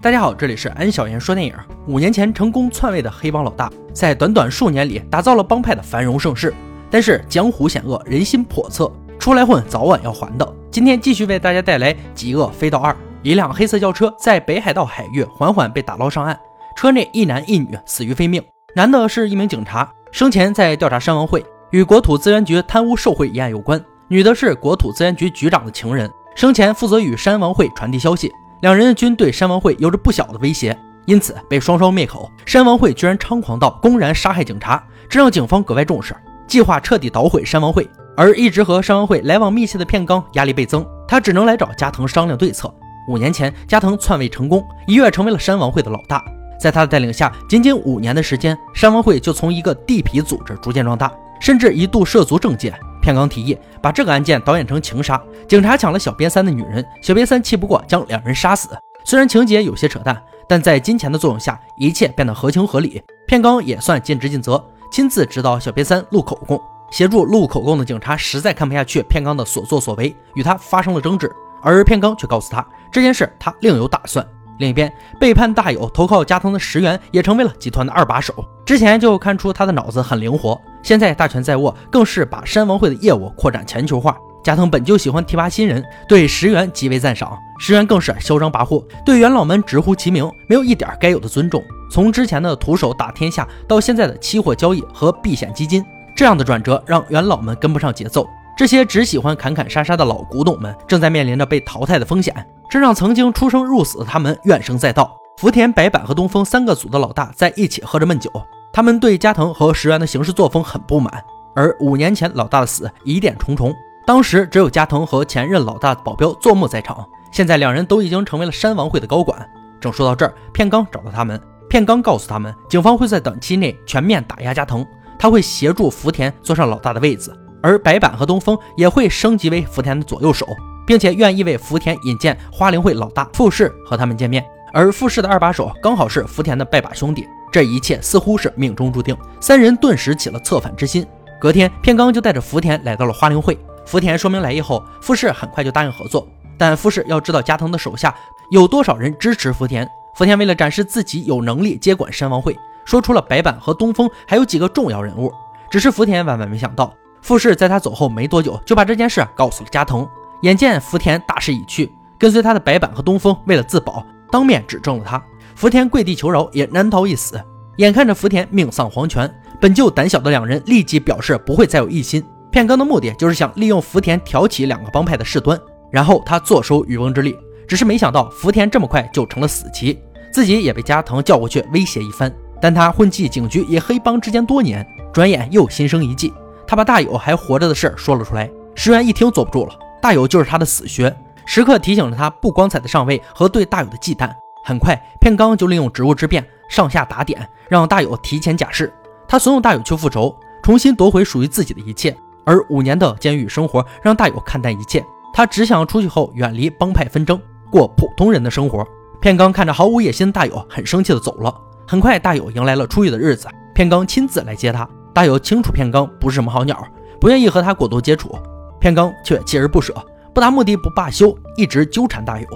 大家好，这里是安小言说电影。五年前成功篡位的黑帮老大，在短短数年里打造了帮派的繁荣盛世。但是江湖险恶，人心叵测，出来混早晚要还的。今天继续为大家带来《极恶飞盗二》。一辆黑色轿车在北海道海域缓缓被打捞上岸，车内一男一女死于非命。男的是一名警察，生前在调查山王会，与国土资源局贪污受贿一案有关；女的是国土资源局局长的情人，生前负责与山王会传递消息。两人均对山王会有着不小的威胁，因此被双双灭口。山王会居然猖狂到公然杀害警察，这让警方格外重视，计划彻底捣毁山王会。而一直和山王会来往密切的片冈压力倍增，他只能来找加藤商量对策。五年前，加藤篡位成功，一跃成为了山王会的老大。在他的带领下，仅仅五年的时间，山王会就从一个地痞组织逐渐壮大，甚至一度涉足政界。片冈提议把这个案件导演成情杀，警察抢了小瘪三的女人，小瘪三气不过将两人杀死。虽然情节有些扯淡，但在金钱的作用下，一切变得合情合理。片冈也算尽职尽责，亲自指导小瘪三录口供，协助录口供的警察实在看不下去片冈的所作所为，与他发生了争执。而片冈却告诉他这件事他另有打算。另一边，背叛大友投靠加藤的石原也成为了集团的二把手。之前就看出他的脑子很灵活，现在大权在握，更是把山王会的业务扩展全球化。加藤本就喜欢提拔新人，对石原极为赞赏。石原更是嚣张跋扈，对元老们直呼其名，没有一点该有的尊重。从之前的徒手打天下，到现在的期货交易和避险基金，这样的转折让元老们跟不上节奏。这些只喜欢砍砍杀杀的老古董们，正在面临着被淘汰的风险。这让曾经出生入死的他们怨声载道。福田、白板和东风三个组的老大在一起喝着闷酒，他们对加藤和石原的行事作风很不满。而五年前老大的死疑点重重，当时只有加藤和前任老大的保镖做木在场，现在两人都已经成为了山王会的高管。正说到这儿，片冈找到他们，片冈告诉他们，警方会在短期内全面打压加藤，他会协助福田坐上老大的位子，而白板和东风也会升级为福田的左右手。并且愿意为福田引荐花灵会老大富士和他们见面，而富士的二把手刚好是福田的拜把兄弟，这一切似乎是命中注定。三人顿时起了策反之心。隔天，片冈就带着福田来到了花灵会。福田说明来意后，富士很快就答应合作。但富士要知道加藤的手下有多少人支持福田。福田为了展示自己有能力接管山王会，说出了白板和东风还有几个重要人物。只是福田万万没想到，富士在他走后没多久就把这件事告诉了加藤。眼见福田大势已去，跟随他的白板和东风为了自保，当面指证了他。福田跪地求饶，也难逃一死。眼看着福田命丧黄泉，本就胆小的两人立即表示不会再有异心。片冈的目的就是想利用福田挑起两个帮派的事端，然后他坐收渔翁之利。只是没想到福田这么快就成了死棋，自己也被加藤叫过去威胁一番。但他混迹警局与黑帮之间多年，转眼又心生一计，他把大友还活着的事说了出来。石原一听坐不住了。大友就是他的死穴，时刻提醒着他不光彩的上位和对大友的忌惮。很快，片冈就利用职务之便，上下打点，让大友提前假释。他怂恿大友去复仇，重新夺回属于自己的一切。而五年的监狱生活让大友看淡一切，他只想出去后远离帮派纷争，过普通人的生活。片冈看着毫无野心的大友，很生气的走了。很快，大友迎来了出狱的日子，片冈亲自来接他。大友清楚片冈不是什么好鸟，不愿意和他过多接触。片冈却锲而不舍，不达目的不罢休，一直纠缠大友。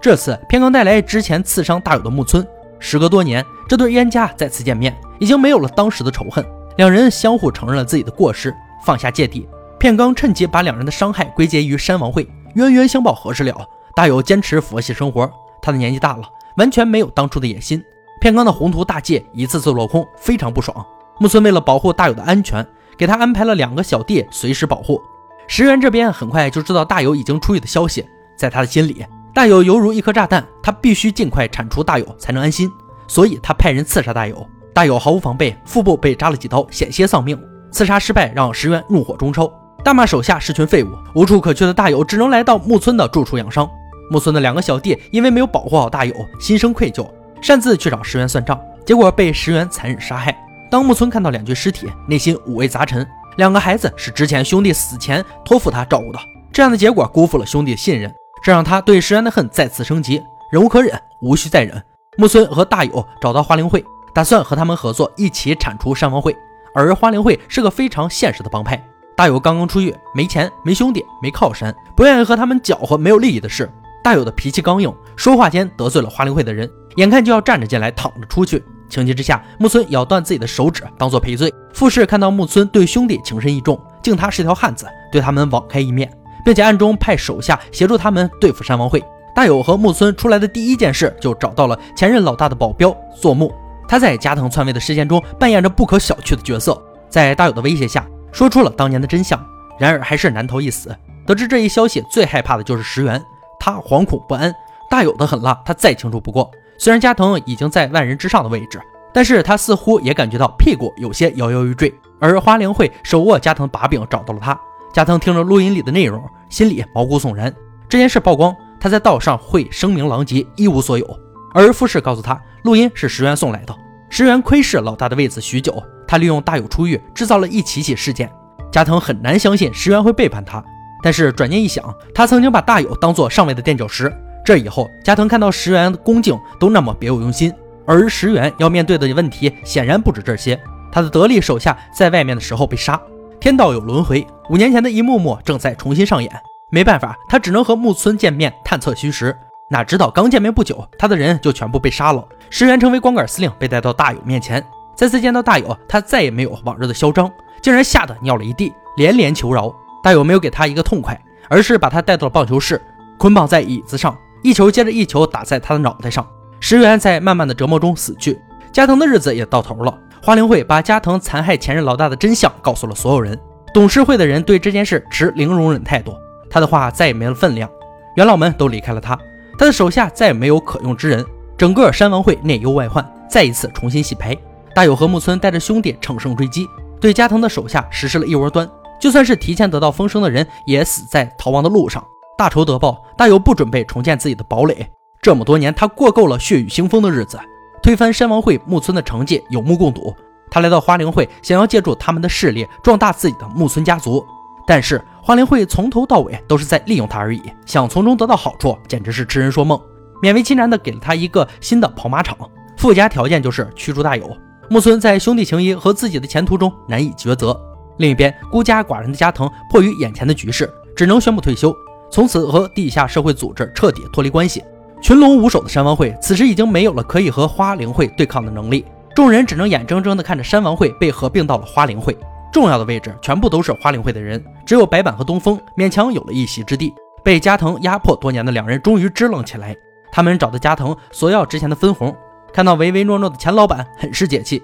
这次片冈带来之前刺伤大友的木村，时隔多年，这对冤家再次见面，已经没有了当时的仇恨，两人相互承认了自己的过失，放下芥蒂。片冈趁机把两人的伤害归结于山王会，冤冤相报何时了？大友坚持佛系生活，他的年纪大了，完全没有当初的野心。片冈的宏图大计一次次落空，非常不爽。木村为了保护大友的安全，给他安排了两个小弟随时保护。石原这边很快就知道大友已经出狱的消息，在他的心里，大友犹如一颗炸弹，他必须尽快铲除大友才能安心，所以他派人刺杀大友。大友毫无防备，腹部被扎了几刀，险些丧命。刺杀失败让石原怒火中烧，大骂手下是群废物。无处可去的大友只能来到木村的住处养伤。木村的两个小弟因为没有保护好大友，心生愧疚，擅自去找石原算账，结果被石原残忍杀害。当木村看到两具尸体，内心五味杂陈。两个孩子是之前兄弟死前托付他照顾的，这样的结果辜负了兄弟的信任，这让他对石原的恨再次升级。忍无可忍，无需再忍。木村和大友找到花灵会，打算和他们合作，一起铲除山王会。而花灵会是个非常现实的帮派，大友刚刚出狱，没钱、没兄弟、没靠山，不愿意和他们搅和没有利益的事。大友的脾气刚硬，说话间得罪了花灵会的人，眼看就要站着进来，躺着出去。情急之下，木村咬断自己的手指当做赔罪。富士看到木村对兄弟情深意重，敬他是条汉子，对他们网开一面，并且暗中派手下协助他们对付山王会。大友和木村出来的第一件事，就找到了前任老大的保镖佐木。他在加藤篡位的事件中扮演着不可小觑的角色，在大友的威胁下，说出了当年的真相。然而还是难逃一死。得知这一消息，最害怕的就是石原，他惶恐不安。大友的狠辣，他再清楚不过。虽然加藤已经在万人之上的位置，但是他似乎也感觉到屁股有些摇摇欲坠。而花灵会手握加藤把柄，找到了他。加藤听着录音里的内容，心里毛骨悚然。这件事曝光。他在道上会声名狼藉，一无所有。而富士告诉他，录音是石原送来的。石原窥视老大的位子许久，他利用大有出狱，制造了一起起事件。加藤很难相信石原会背叛他，但是转念一想，他曾经把大有当做上位的垫脚石。这以后，加藤看到石原的恭敬都那么别有用心，而石原要面对的问题显然不止这些。他的得力手下在外面的时候被杀，天道有轮回，五年前的一幕幕正在重新上演。没办法，他只能和木村见面探测虚实。哪知道刚见面不久，他的人就全部被杀了。石原成为光杆司令，被带到大友面前。再次见到大友，他再也没有往日的嚣张，竟然吓得尿了一地，连连求饶。大友没有给他一个痛快，而是把他带到了棒球室，捆绑在椅子上，一球接着一球打在他的脑袋上。石原在慢慢的折磨中死去，加藤的日子也到头了。花灵会把加藤残害前任老大的真相告诉了所有人，董事会的人对这件事持零容忍态度。他的话再也没了分量，元老们都离开了他，他的手下再也没有可用之人，整个山王会内忧外患，再一次重新洗牌。大友和木村带着兄弟乘胜追击，对加藤的手下实施了一窝端，就算是提前得到风声的人，也死在逃亡的路上。大仇得报，大友不准备重建自己的堡垒，这么多年他过够了血雨腥风的日子，推翻山王会木村的成绩有目共睹。他来到花灵会，想要借助他们的势力壮大自己的木村家族。但是花灵会从头到尾都是在利用他而已，想从中得到好处，简直是痴人说梦。勉为其难的给了他一个新的跑马场，附加条件就是驱逐大友。木村在兄弟情谊和自己的前途中难以抉择。另一边，孤家寡人的加藤迫于眼前的局势，只能宣布退休，从此和地下社会组织彻底脱离关系。群龙无首的山王会此时已经没有了可以和花灵会对抗的能力，众人只能眼睁睁地看着山王会被合并到了花灵会。重要的位置全部都是花灵会的人，只有白板和东风勉强有了一席之地。被加藤压迫多年的两人终于支棱起来，他们找到加藤索要之前的分红。看到唯唯诺诺的钱老板，很是解气。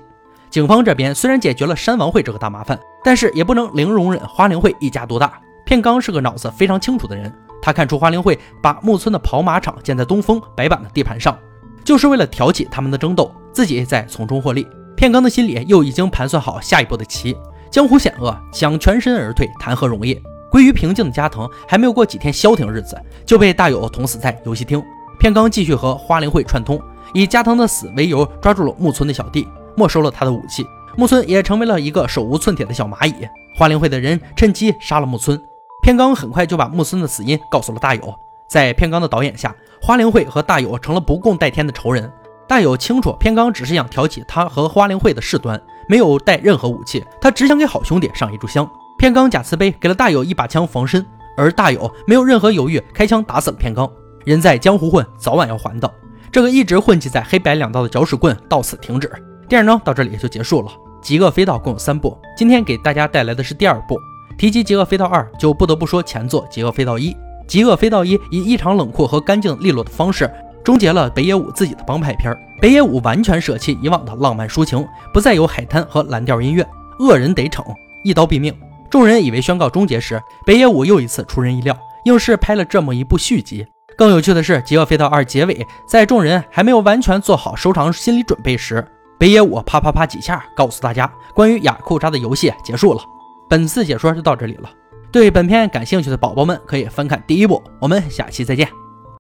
警方这边虽然解决了山王会这个大麻烦，但是也不能零容忍花灵会一家独大。片冈是个脑子非常清楚的人，他看出花灵会把木村的跑马场建在东风白板的地盘上，就是为了挑起他们的争斗，自己再从中获利。片冈的心里又已经盘算好下一步的棋。江湖险恶，想全身而退谈何容易？归于平静的加藤还没有过几天消停日子，就被大友捅死在游戏厅。片冈继续和花灵会串通，以加藤的死为由抓住了木村的小弟，没收了他的武器。木村也成为了一个手无寸铁的小蚂蚁。花灵会的人趁机杀了木村。片冈很快就把木村的死因告诉了大友。在片冈的导演下，花灵会和大友成了不共戴天的仇人。大友清楚，片冈只是想挑起他和花灵会的事端。没有带任何武器，他只想给好兄弟上一炷香。片冈假慈悲，给了大友一把枪防身，而大友没有任何犹豫，开枪打死了片冈。人在江湖混，早晚要还的。这个一直混迹在黑白两道的搅屎棍到此停止。电影呢，到这里也就结束了。极恶飞盗共有三部，今天给大家带来的是第二部。提及极恶飞盗二，就不得不说前作极恶飞盗一。极恶飞盗一以异常冷酷和干净利落的方式。终结了北野武自己的帮派片北野武完全舍弃以往的浪漫抒情，不再有海滩和蓝调音乐，恶人得逞，一刀毙命。众人以为宣告终结时，北野武又一次出人意料，硬是拍了这么一部续集。更有趣的是，《极恶飞盗二》结尾，在众人还没有完全做好收场心理准备时，北野武啪啪啪几下告诉大家，关于雅库扎的游戏结束了。本次解说就到这里了，对本片感兴趣的宝宝们可以翻看第一部。我们下期再见。